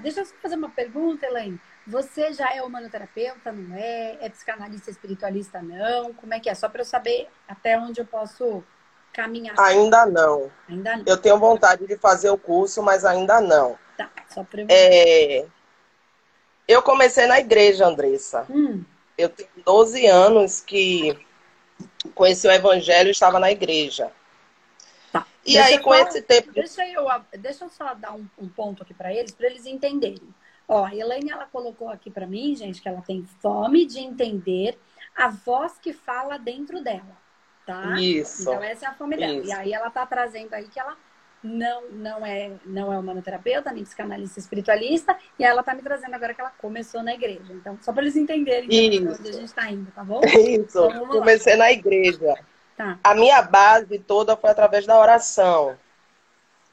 Deixa eu fazer uma pergunta, Elaine. Você já é humanoterapeuta, não é? É psicanalista espiritualista, não? Como é que é? Só para eu saber até onde eu posso caminhar. Ainda não. Ainda não. Eu tenho vontade de fazer o curso, mas ainda não. Tá, só para eu... É... Eu comecei na igreja, Andressa. Hum. Eu tenho 12 anos que conheci o evangelho e estava na igreja. E Deixa aí, com esse tempo. Deixa eu, deixa eu só dar um, um ponto aqui para eles, para eles entenderem. Ó, a Elaine, ela colocou aqui para mim, gente, que ela tem fome de entender a voz que fala dentro dela, tá? Isso. Então essa é a fome dela. Isso. E aí ela tá trazendo aí que ela não não é não é humanoterapeuta, nem psicanalista espiritualista, e ela tá me trazendo agora que ela começou na igreja. Então, só para eles entenderem onde a gente tá indo, tá bom? Isso. Então, vamos lá. Comecei na igreja. Tá. A minha base toda foi através da oração.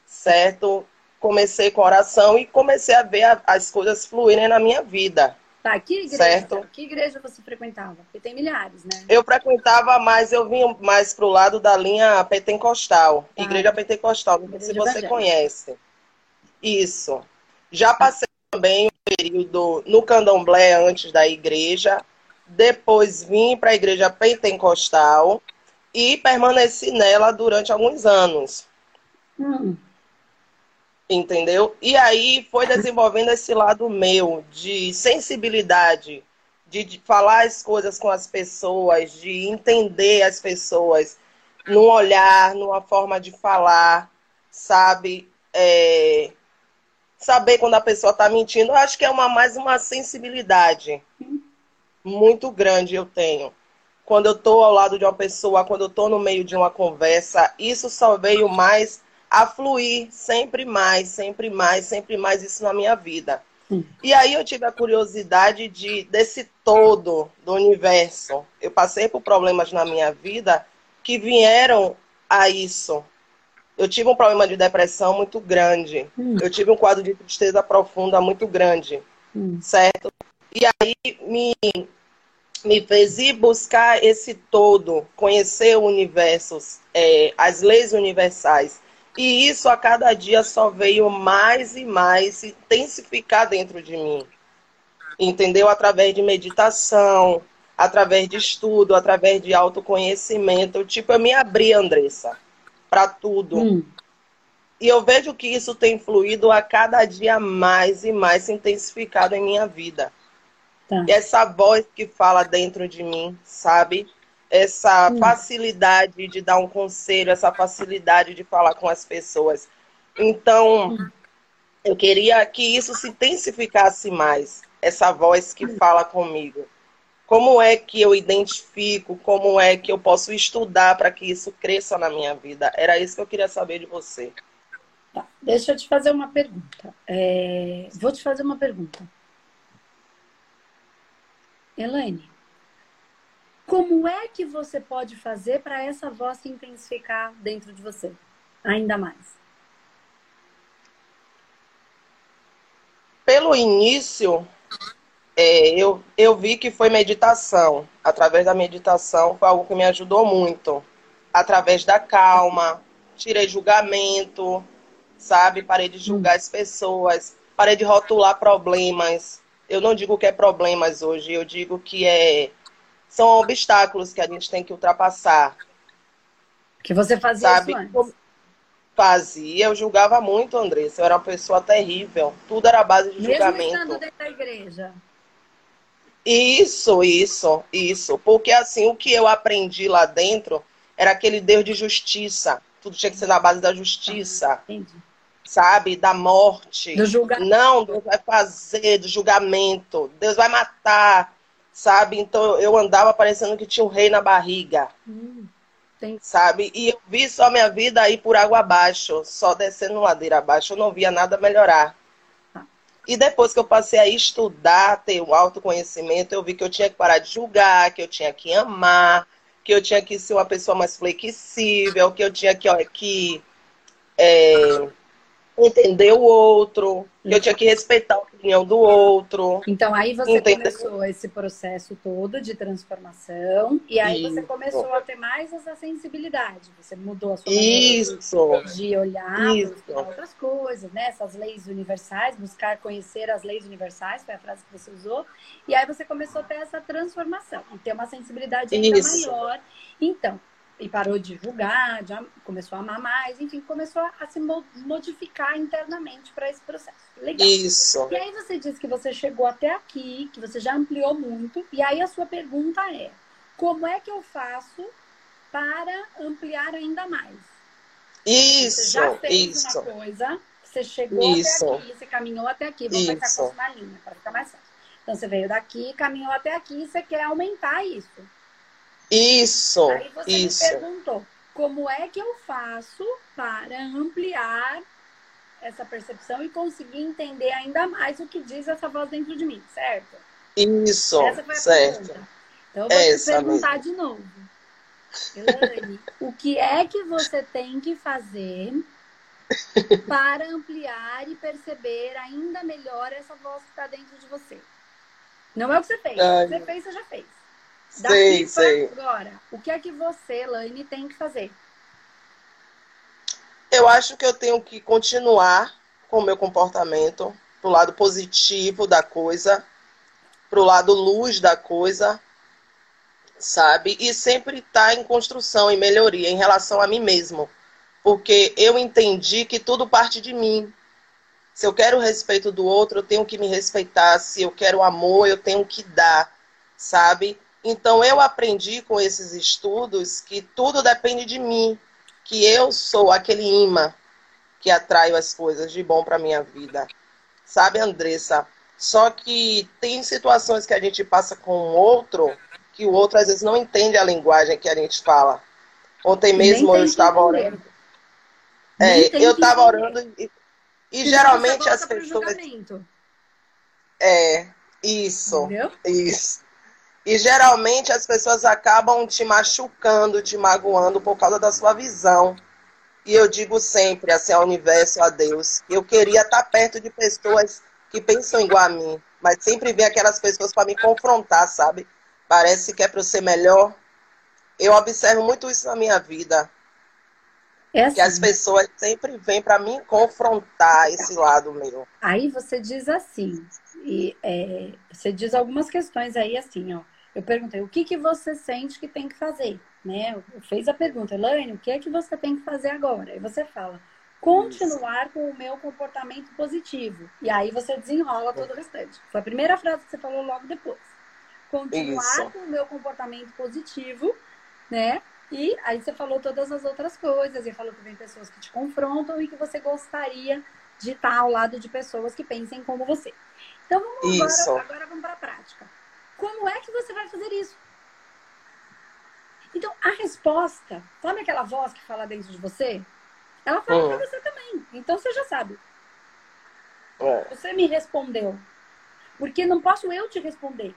Certo? Comecei com oração e comecei a ver a- as coisas fluírem na minha vida. Tá, que igreja? Certo. Que igreja você frequentava? Porque tem milhares, né? Eu frequentava mais, eu vinha mais pro lado da linha pentecostal, Tá. igreja pentecostal, não sei se Igreja você evangélica. conhece. Isso. Já passei também um período no candomblé antes da igreja, depois vim para a igreja pentecostal e permaneci nela durante alguns anos. Hum, Entendeu? E aí foi desenvolvendo esse lado meu de sensibilidade, de, de falar as coisas com as pessoas, de entender as pessoas num olhar, numa forma de falar, sabe? É, Saber quando a pessoa está mentindo. Eu acho que é uma, mais uma sensibilidade muito grande eu tenho. Quando eu estou ao lado de uma pessoa, quando eu estou no meio de uma conversa, isso só veio mais a fluir sempre mais, sempre mais, sempre mais isso na minha vida. Sim. E aí eu tive a curiosidade de desse todo do universo. Eu passei por problemas na minha vida que vieram a isso. Eu tive um problema de depressão muito grande. hum, Eu tive um quadro de tristeza profunda muito grande hum. certo? E aí me, me fez ir buscar esse todo, conhecer o universo, é, as leis universais. E isso a cada dia só veio mais e mais se intensificar dentro de mim. Entendeu? Através de meditação, através de estudo, através de autoconhecimento. Tipo, eu me abri, Andressa, para tudo. Hum. E eu vejo que isso tem fluído a cada dia mais e mais se intensificado em minha vida. Tá. E essa voz que fala dentro de mim, sabe? Essa Hum. facilidade de dar um conselho, essa facilidade de falar com as pessoas. Então, eu queria que isso se intensificasse mais, essa voz que fala comigo. Como é que eu identifico? Como é que eu posso estudar para que isso cresça na minha vida? Era isso que eu queria saber de você. Tá. Deixa eu te fazer uma pergunta. É, Vou te fazer uma pergunta. Elaine, como é que você pode fazer para essa voz se intensificar dentro de você? Ainda mais. Pelo início, é, eu, eu vi que foi meditação. Através da meditação foi algo que me ajudou muito. Através da calma, tirei julgamento, sabe? Parei de julgar as pessoas, parei de rotular problemas. Eu não digo que é problemas hoje, eu digo que é são obstáculos que a gente tem que ultrapassar, Que você fazia sabe? isso antes. Fazia, eu julgava muito, Andressa. Eu era uma pessoa terrível. Tudo era base de Mesmo julgamento. estando dentro da igreja. Isso, isso, isso. Porque assim, o que eu aprendi lá dentro era aquele Deus de justiça. Tudo tinha que ser na base da justiça, Entendi. Sabe? Da morte. Do julgamento. Não, Deus vai fazer do julgamento. Deus vai matar, sabe? Então eu andava parecendo que tinha um rei na barriga, Hum, sabe? E eu vi só minha vida aí por água abaixo, só descendo ladeira abaixo. Eu não via nada melhorar. E depois que eu passei a estudar, ter o autoconhecimento, eu vi que eu tinha que parar de julgar, que eu tinha que amar, que eu tinha que ser uma pessoa mais flexível, que eu tinha que, olha, que é, entender o outro, que eu tinha que respeitar a opinião do outro. Então aí você Entendeu? começou esse processo todo de transformação e aí Isso. você começou a ter mais essa sensibilidade. Você mudou a sua Isso. de olhar para outras coisas, né? Essas leis universais, buscar conhecer as leis universais, foi a frase que você usou. E aí você começou a ter essa transformação ter uma sensibilidade ainda Isso. maior. Então, e parou de julgar, de, começou a amar mais, enfim, começou a se modificar internamente para esse processo. Legal. Isso. E aí você disse que você chegou até aqui, que você já ampliou muito, e aí a sua pergunta é: como é que eu faço para ampliar ainda mais? Isso. Você já fez isso. uma coisa, você chegou isso. até aqui, você caminhou até aqui, vamos pensar com uma linha para ficar mais fácil. Então você veio daqui, caminhou até aqui, você quer aumentar isso. Isso, Aí você isso. me perguntou, como é que eu faço para ampliar essa percepção e conseguir entender ainda mais o que diz essa voz dentro de mim, certo? Isso, essa foi a certo. Pergunta. Então eu vou é te perguntar mesmo. de novo. Elaine, o que é que você tem que fazer para ampliar e perceber ainda melhor essa voz que está dentro de você? Não é o que você fez. Ai. O que você fez, você já fez. Daqui sei, sei. agora, o que é que você, Laine, tem que fazer? Eu acho que eu tenho que continuar com o meu comportamento pro lado positivo da coisa, pro lado luz da coisa, sabe? E sempre estar tá em construção, em melhoria em relação a mim mesmo. Porque eu entendi que tudo parte de mim. Se eu quero o respeito do outro, eu tenho que me respeitar. Se eu quero amor, eu tenho que dar, sabe? Então eu aprendi com esses estudos que tudo depende de mim, que eu sou aquele imã que atraio as coisas de bom para minha vida. Sabe, Andressa? Só que tem situações que a gente passa com o outro que o outro às vezes não entende a linguagem que a gente fala. Ontem mesmo eu estava orando. É, eu estava orando e, e geralmente as pessoas. É, isso. Entendeu? Isso. E geralmente as pessoas acabam te machucando, te magoando por causa da sua visão. E eu digo sempre, assim, ao universo, a Deus, eu queria estar perto de pessoas que pensam igual a mim, mas sempre vem aquelas pessoas para me confrontar, sabe? Parece que é para eu ser melhor. Eu observo muito isso na minha vida. É assim. Que as assim. pessoas sempre vêm para me confrontar esse lado meu. Aí você diz assim, e é, você diz algumas questões aí assim, ó eu perguntei, o que, que você sente que tem que fazer? Né? Eu fez a pergunta, Elaine, o que é que você tem que fazer agora? E você fala, continuar com o meu comportamento positivo. E aí você desenrola todo o restante. Foi a primeira frase que você falou logo depois. Continuar Isso. com o meu comportamento positivo, né? E aí você falou todas as outras coisas, e falou que vem pessoas que te confrontam e que você gostaria de estar ao lado de pessoas que pensem como você. Então vamos agora, agora vamos para a prática. Como é que você vai fazer isso? Então, a resposta, sabe aquela voz que fala dentro de você? Ela fala uhum. pra você também. Então você já sabe. É. Você me respondeu. Porque não posso eu te responder.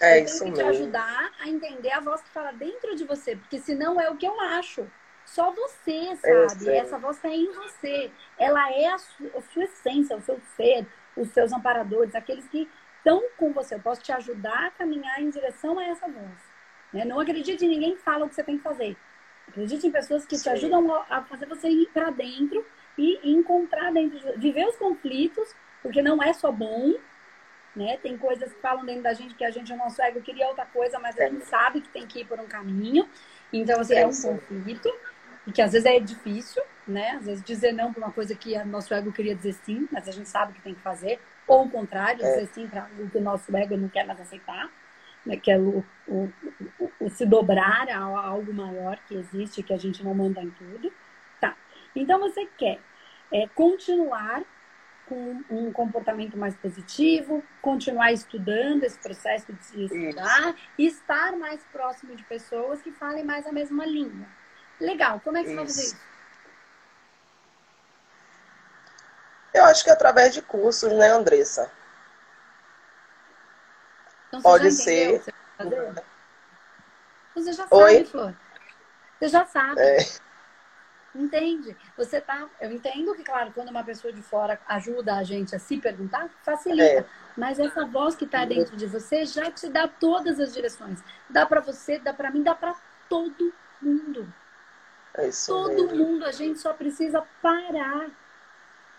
É eu isso tenho que mesmo. te ajudar a entender a voz que fala dentro de você. Porque senão é o que eu acho. Só você sabe. Essa voz está em você. Ela é a, su a sua essência, o seu ser, os seus amparadores, aqueles que estão com você. Eu posso te ajudar a caminhar em direção a essa voz. Né? Não acredite em ninguém que fala o que você tem que fazer. Acredite em pessoas que Sim. te ajudam a fazer você ir para dentro e encontrar dentro, de, viver os conflitos, porque não é só bom, né? Tem coisas que falam dentro da gente que a gente, o nosso ego queria outra coisa, mas a gente sabe que tem que ir por um caminho. Então, assim, é um conflito e que às vezes é difícil, né? Às vezes dizer não para uma coisa que o nosso ego queria dizer sim, mas a gente sabe que tem que fazer. Ou o contrário, é. dizer sim para algo que o nosso ego não quer mais aceitar, né? que é o, o, o, o, se dobrar a algo maior que existe, que a gente não manda em tudo. Tá. Então você quer é, continuar com um comportamento mais positivo, continuar estudando esse processo de estudar Isso. e estar mais próximo de pessoas que falem mais a mesma língua. Legal, como é que você vai fazer isso? Eu acho que é através de cursos, né, Andressa? Então, Pode ser. Você, já sabe, Oi? Flor. Você já sabe. É. Entende? Você tá. Eu entendo que, claro, quando uma pessoa de fora ajuda a gente a se perguntar, facilita. É. Mas essa voz que está dentro de você já te dá todas as direções. Dá para você, dá para mim, dá para todo mundo. É isso todo mesmo. mundo. A gente só precisa parar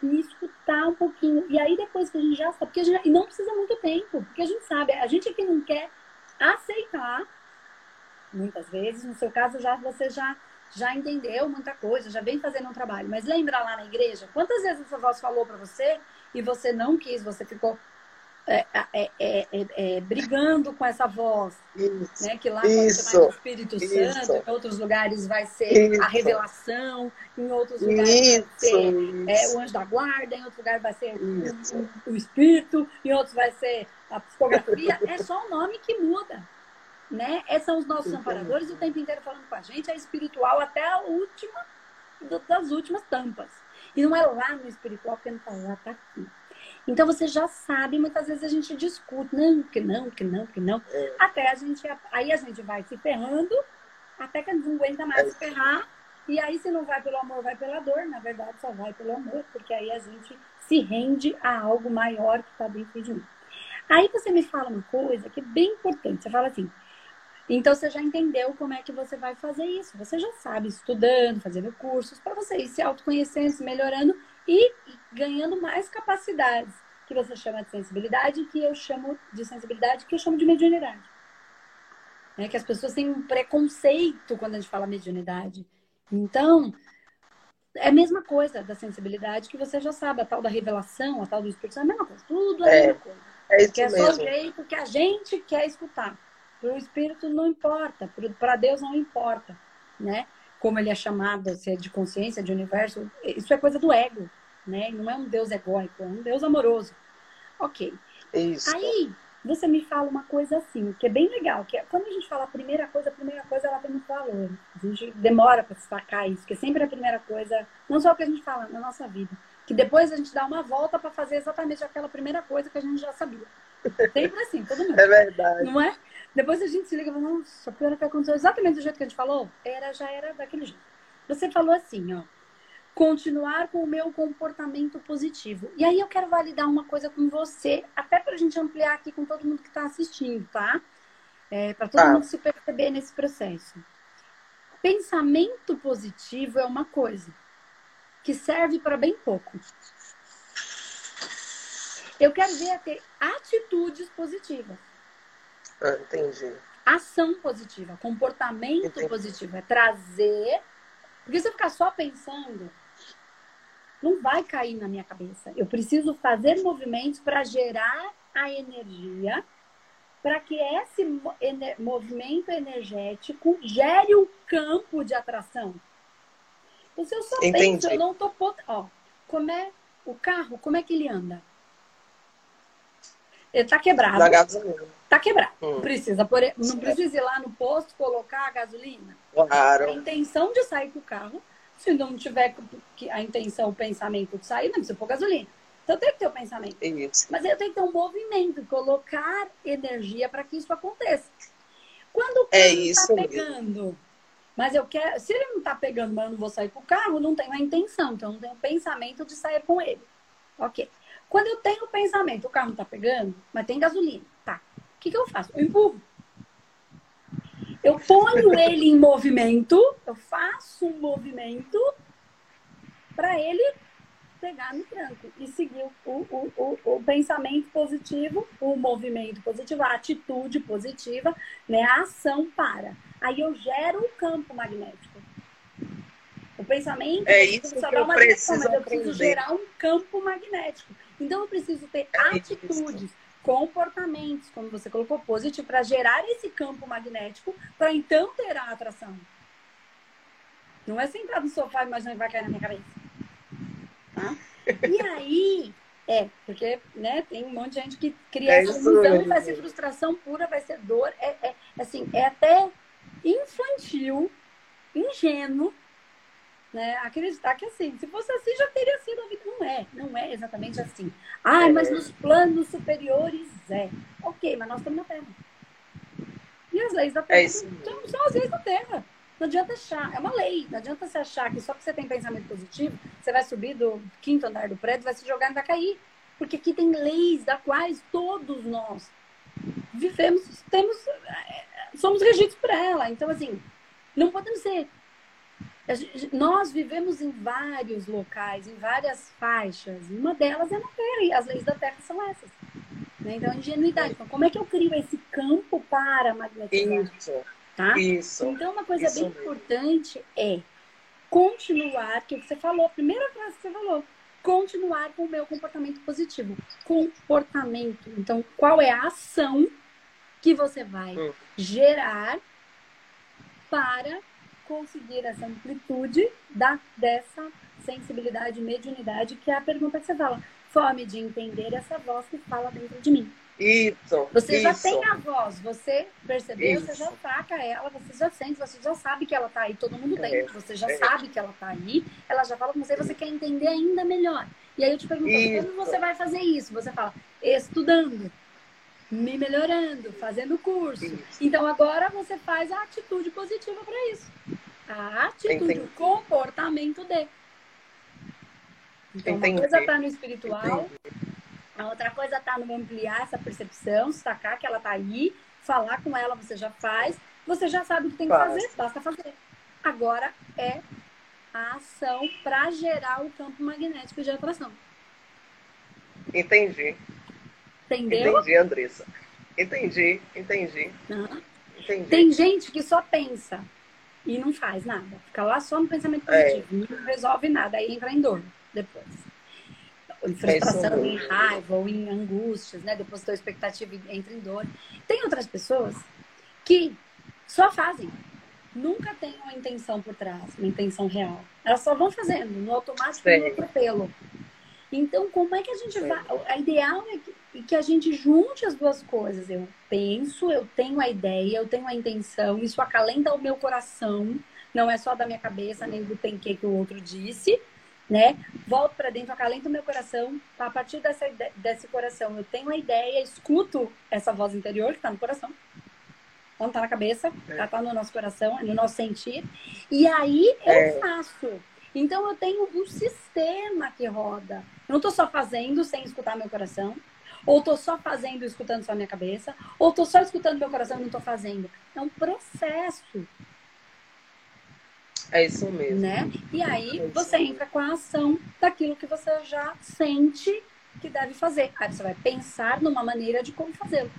e escutar um pouquinho. E aí depois que a gente já sabe, porque gente, e não precisa muito tempo, porque a gente sabe, a gente aqui não quer aceitar muitas vezes, no seu caso já você já já entendeu muita coisa, já vem fazendo um trabalho. Mas lembra lá na igreja, quantas vezes essa voz falou para você e você não quis, você ficou é, é, é, é, brigando com essa voz, isso, né? Que lá isso, vai o Espírito isso, Santo, em outros lugares vai ser isso, a revelação, em outros lugares vai ser o anjo da guarda, em outros lugares vai ser o, o, Espírito, em outros vai ser a psicografia. é só o nome que muda. Né? Esses são os nossos amparadores o tempo inteiro falando com a gente, é espiritual até a última das últimas tampas. E não é lá no espiritual, porque não tá lá, tá aqui. Então você já sabe, muitas vezes a gente discute, não, que não, que não, que não. É. Até a gente, aí a gente vai se ferrando, até que não aguenta mais é. se ferrar. E aí, se não vai pelo amor, vai pela dor. Na verdade, só vai pelo amor, porque aí a gente se rende a algo maior que está dentro de mim. Aí você me fala uma coisa que é bem importante. Você fala assim, então você já entendeu como é que você vai fazer isso. Você já sabe, estudando, fazendo cursos, para você ir se autoconhecendo, se melhorando e ganhando mais capacidades, que você chama de sensibilidade, que eu chamo de sensibilidade, que eu chamo de mediunidade. É que as pessoas têm um preconceito quando a gente fala mediunidade. Então, é a mesma coisa da sensibilidade que você já sabe, a tal da revelação, a tal do Espírito Santo, é a mesma coisa. Tudo é a mesma coisa. É isso que é mesmo. só o jeito que a gente quer escutar. Para o Espírito não importa, para Deus não importa, né? Como ele é chamado, se é de consciência, de universo, isso é coisa do ego né? Não é um Deus egóico, é um Deus amoroso. Ok. Isso. Aí, você me fala uma coisa assim, que é bem legal, que é, quando a gente fala a primeira coisa, a primeira coisa ela tem muito valor. A gente demora para sacar isso, que sempre é a primeira coisa, não só o que a gente fala na nossa vida, que depois a gente dá uma volta para fazer exatamente aquela primeira coisa que a gente já sabia. Sempre assim, todo mundo. É verdade. Não é? Depois a gente se liga e fala, nossa, pior é que aconteceu exatamente do jeito que a gente falou, era, já era daquele jeito. Você falou assim, ó, continuar com o meu comportamento positivo. E aí eu quero validar uma coisa com você, até para a gente ampliar aqui com todo mundo que está assistindo, tá? É, para todo ah. mundo se perceber nesse processo. Pensamento positivo é uma coisa que serve para bem pouco. Eu quero ver a ter atitudes positivas. Ah, entendi. Ação positiva, comportamento entendi. positivo. É trazer. Porque se eu ficar só pensando, não vai cair na minha cabeça. Eu preciso fazer movimentos para gerar a energia, para que esse movimento energético gere um campo de atração. Então, se eu só Entendi. penso, eu não tô. Ó, como é o carro, como é que ele anda? Ele tá quebrado. Da gasolina. Tá quebrado. Hum. Precisa por... Não precisa ir lá no posto colocar a gasolina. Claro. A intenção de sair com o carro se não tiver a intenção, o pensamento de sair, não precisa pôr gasolina. Então tem que ter o pensamento. Isso. Mas eu tenho que ter um movimento, colocar energia para que isso aconteça. Quando o carro é está pegando, mesmo. mas eu quero. Se ele não está pegando, mas eu não vou sair com o carro, não tenho a intenção, então não tenho o pensamento de sair com ele. Ok. Quando eu tenho o pensamento, o carro não está pegando, mas tem gasolina. Tá. O que, que eu faço? Eu empurro. Eu ponho ele em movimento, eu faço um movimento para ele pegar no tranco e seguir o, o, o, o, pensamento positivo, o movimento positivo, a atitude positiva, né? a ação para. Aí eu gero um campo magnético. O pensamento é isso que eu preciso mas eu preciso gerar um campo magnético. Então eu preciso ter é atitudes. Isso comportamentos, como você colocou, positivo, para gerar esse campo magnético, para então ter a atração. Não é sentar no sofá e imaginar que vai cair na minha cabeça. Tá? E aí, é, porque né, tem um monte de gente que cria é essa ilusão e vai ser frustração pura, vai ser dor. É, é, assim, é até infantil, ingênuo, né? Acreditar que assim, se fosse assim já teria sido a vida. Não é, não é exatamente assim. Ah, mas nos planos superiores é. Ok, mas nós estamos na Terra. E as leis da Terra é são, são, as leis da Terra. Não adianta achar, é uma lei, não adianta você achar que só porque você tem pensamento positivo, você vai subir do quinto andar do prédio, vai se jogar e vai cair. Porque aqui tem leis da quais todos nós vivemos, temos, somos regidos por ela. Então, assim, não podemos ser. Nós vivemos em vários locais, em várias faixas. Uma delas é na Terra, e as leis da Terra são essas. Né? Então, ingenuidade. Então, como é que eu crio esse campo para magnetizar? Isso. Tá? Isso. Então, uma coisa bem mesmo. importante é continuar, que você falou, a primeira frase que você falou, continuar com o meu comportamento positivo. Comportamento. Então, qual é a ação que você vai Hum. gerar para conseguir essa amplitude da, dessa sensibilidade, mediunidade, que é a pergunta que você fala. Fome de entender essa voz que fala dentro de mim. Isso. Você já isso. tem a voz, você percebeu, Isso. você já saca ela, você já sente, você já sabe que ela tá aí, todo mundo tem, É, você já é. sabe que ela tá aí, ela já fala com você, você quer entender ainda melhor. E aí eu te pergunto, Isso. como você vai fazer isso? Você fala, estudando, me melhorando, fazendo curso. Então agora você faz a atitude positiva para isso. A atitude, Entendi. o comportamento de. Então, Entendi. uma coisa tá no espiritual, Entendi. a outra coisa tá no ampliar essa percepção, sacar que ela tá aí, falar com ela, você já faz, você já sabe o que tem que Faz. fazer, basta fazer. Agora é a ação para gerar o campo magnético de atração. Entendi. Entendeu? Entendi, Andressa. Entendi, entendi, Aham. entendi. Tem gente que só pensa e não faz nada. Fica lá só no pensamento É. positivo, não resolve nada, aí entra em dor depois. Ou em É frustração, isso em raiva, ou em angústias, né? Depois da expectativa e entra em dor. Tem outras pessoas que só fazem. Nunca tem uma intenção por trás, uma intenção real. Elas só vão fazendo, no automático e no atropelo. Então, como é que a gente vai. A ideal é que, que a gente junte as duas coisas. Eu penso, eu tenho a ideia, eu tenho a intenção, isso acalenta o meu coração, não é só da minha cabeça, nem do tem que que o outro disse, né? Volto para dentro, acalenta o meu coração. A partir dessa, desse coração, eu tenho a ideia, escuto essa voz interior que está no coração. Não tá na cabeça, É. ela tá no nosso coração, é no nosso sentir. E aí eu É. faço. Então eu tenho um sistema que roda. Eu não tô só fazendo sem escutar meu coração, ou tô só fazendo escutando só minha cabeça, ou tô só escutando meu coração e não tô fazendo. É um processo, É isso mesmo. né? E aí É você entra com a ação daquilo que você já sente que deve fazer. Aí você vai pensar numa maneira de como fazê-lo.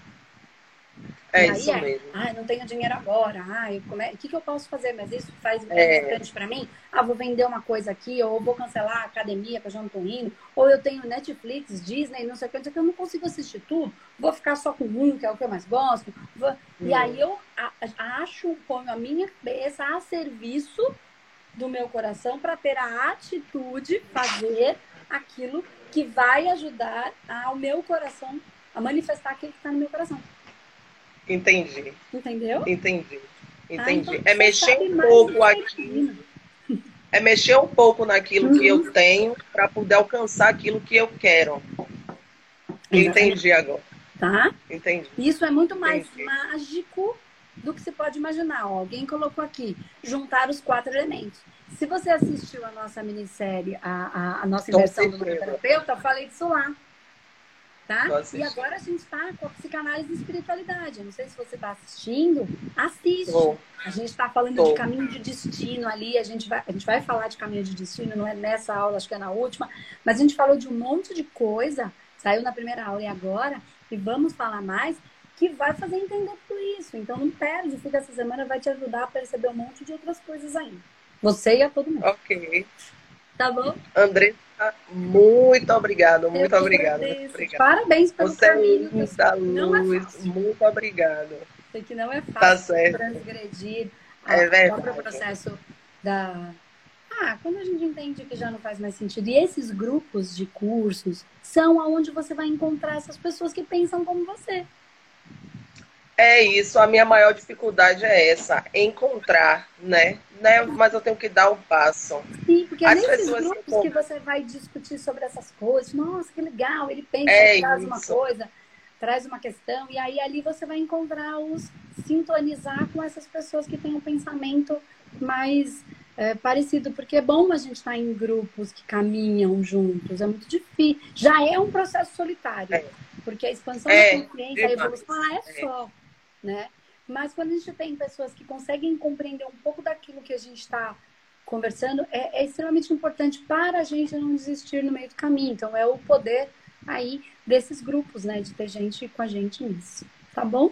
É E aí isso é, mesmo. Ah, não tenho dinheiro agora. Ah, eu come... o que, que eu posso fazer? Mas isso faz É. importante pra mim? Ah, vou vender uma coisa aqui, ou vou cancelar a academia que eu já não tô indo, ou eu tenho Netflix, Disney, não sei o que, não sei o que, eu não consigo assistir tudo, vou ficar só com um, que é o que eu mais gosto. Vou- E Hum. aí eu acho, ponho a minha cabeça a serviço do meu coração para ter a atitude, fazer aquilo que vai ajudar ao meu coração a manifestar aquilo que está no meu coração. Entendi, Entendeu? entendi. Ah, Entendi. então é mexer um pouco que aqui, é mexer um pouco naquilo que Uhum. eu tenho para poder alcançar aquilo que eu quero. Entendi agora. Tá? Entendi. Isso é muito mais Entendi. mágico do que se pode imaginar. Ó, alguém colocou aqui, juntar os quatro elementos. Se você assistiu a nossa minissérie, a, a, a nossa Com inversão do terapeuta, eu falei disso lá. Tá? E agora a gente está com a psicanálise e espiritualidade. Eu não sei se você está assistindo, assiste. A gente está falando de caminho de destino ali, a gente, vai, a gente vai falar de caminho de destino, não é nessa aula, acho que é na última, mas a gente falou de um monte de coisa, saiu na primeira aula e agora, e vamos falar mais, que vai fazer entender tudo isso. Então não perde, o fim dessa semana vai te ajudar a perceber um monte de outras coisas ainda. Você e a todo mundo, Ok. Tá bom? Andressa, muito obrigado, muito obrigado. Parabéns pelo Você é caminho. é luz. fácil. muito obrigado. sei que não é Tá fácil certo. transgredir É o próprio processo da. Ah, quando a gente entende que já não faz mais sentido. E esses grupos de cursos são aonde você vai encontrar essas pessoas que pensam como você. É isso, a minha maior dificuldade é essa, encontrar, né? né? Mas eu tenho que dar o passo. Sim, porque As é nesses grupos que encontram. você vai discutir sobre essas coisas. Nossa, que legal, ele pensa, É traz uma isso. coisa, traz uma questão, e aí ali você vai encontrar os sintonizar com essas pessoas que têm um pensamento mais é, parecido, porque é bom a gente estar em grupos que caminham juntos, é muito difícil. Já é um processo solitário, é. porque a expansão é, da consciência, a evolução, ah, é, é só, né? Mas quando a gente tem pessoas que conseguem compreender um pouco daquilo que a gente está conversando, é, é, extremamente importante para a gente não desistir no meio do caminho. Então, é o poder aí desses grupos, né? De ter gente com a gente nisso. Tá bom?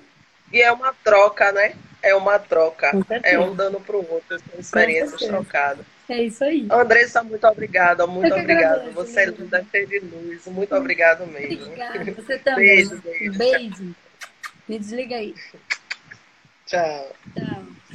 E é uma troca, né? É uma troca. É um dando para o outro, são experiências trocadas. É isso aí. Andressa, muito obrigada, muito obrigada. Você é linda, cheia de luz. Muito obrigado mesmo. Obrigada, você também. Beijo, beijo. Beijo. Me desliga aí. Tchau. Tchau.